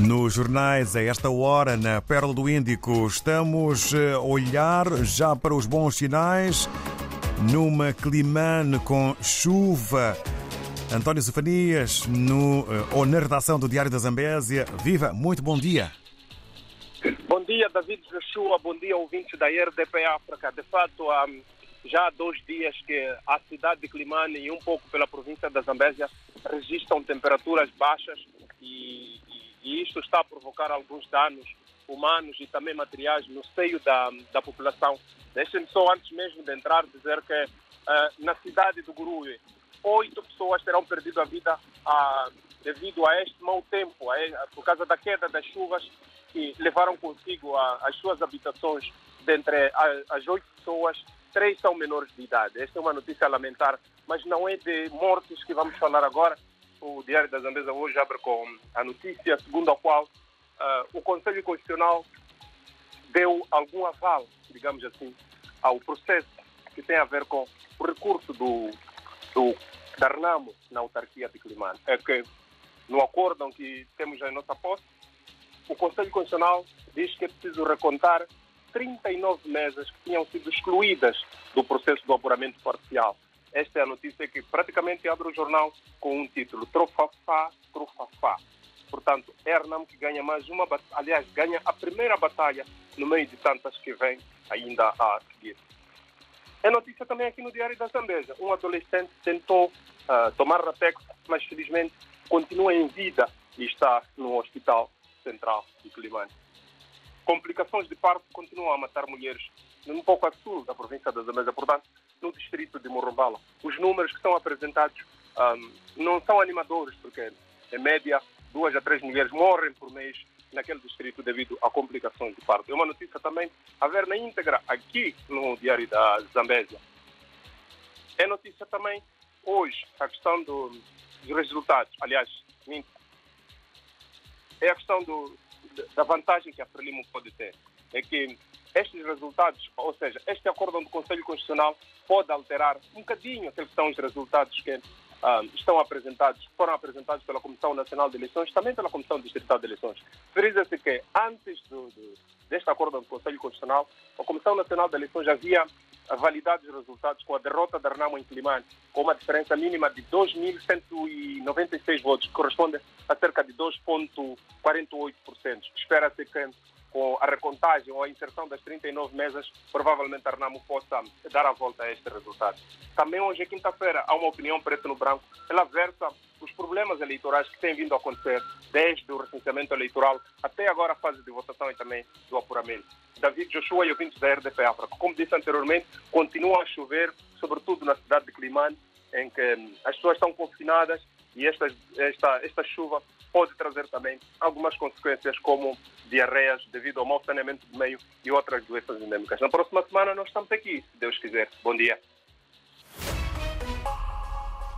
Nos jornais, a esta hora, na Pérola do Índico, estamos a olhar já para os bons sinais numa Climane com chuva. António Zefanias, no, ou na redação do Diário da Zambésia. Viva, muito bom dia. Bom dia, David Joshua. Bom dia, ouvintes da RDP África. De fato, já dois dias que a cidade de Climane e um pouco pela província da Zambésia registram temperaturas baixas e isto está a provocar alguns danos humanos e também materiais no seio da, da população. Deixem-me só, antes mesmo de entrar, dizer que uh, na cidade do Gurue, oito pessoas terão perdido a vida devido a este mau tempo, por causa da queda das chuvas que levaram consigo as suas habitações. Dentre as oito pessoas, três são menores de idade. Esta é uma notícia a lamentar, mas não é de mortes que vamos falar agora. O Diário da Zambesa hoje abre com a notícia segundo a qual uh, o Conselho Constitucional deu algum aval, digamos assim, ao processo que tem a ver com o recurso do, do da Renamo na autarquia de Climane. É que no acórdão que temos em nossa posse, o Conselho Constitucional diz que é preciso recontar 39 mesas que tinham sido excluídas do processo do apuramento parcial. Esta é a notícia que praticamente abre o jornal com um título: Trofafá, Trofafá. Portanto, Hernam que ganha mais uma batalha, aliás, ganha a primeira batalha no meio de tantas que vem ainda a seguir. É notícia também aqui no Diário da Zambesa. Um adolescente tentou uh, tomar Ratex, mas felizmente continua em vida e está no Hospital Central de Climane. Complicações de parto continuam a matar mulheres um pouco a sul da província da Zambesa, portanto, no distrito de Morrombala. Os números que são apresentados um, não são animadores, porque, em média, duas a três mulheres morrem por mês naquele distrito devido a complicações de parto. É uma notícia também a ver na íntegra aqui no Diário da Zambésia. É notícia também hoje a questão do, dos resultados. Aliás, é a questão do, da vantagem que a Frelimo pode ter. É que estes resultados, ou seja, este acórdão do Conselho Constitucional pode alterar um bocadinho aqueles que são os resultados que uh, estão apresentados, foram apresentados pela Comissão Nacional de Eleições, também pela Comissão Distrital de Eleições. Frisa-se que antes do, do, deste acordo do Conselho Constitucional, a Comissão Nacional de Eleições havia validado os resultados com a derrota da Renamo em Climane, com uma diferença mínima de 2.196 votos, que corresponde a cerca de 2,48%. Espera-se que com a recontagem ou a inserção das 39 mesas, provavelmente a Renamo possa dar a volta a este resultado. Também hoje, quinta-feira, há uma opinião preto no branco. Ela versa os problemas eleitorais que têm vindo a acontecer desde o recenseamento eleitoral até agora a fase de votação e também do apuramento. David Joshua e ouvintes da RDP África. Como disse anteriormente, continua a chover, sobretudo na cidade de Climane, em que as pessoas estão confinadas e esta, esta, esta chuva pode trazer também algumas consequências como diarreias devido ao mau saneamento do meio e outras doenças endêmicas. Na próxima semana nós estamos aqui, se Deus quiser. Bom dia.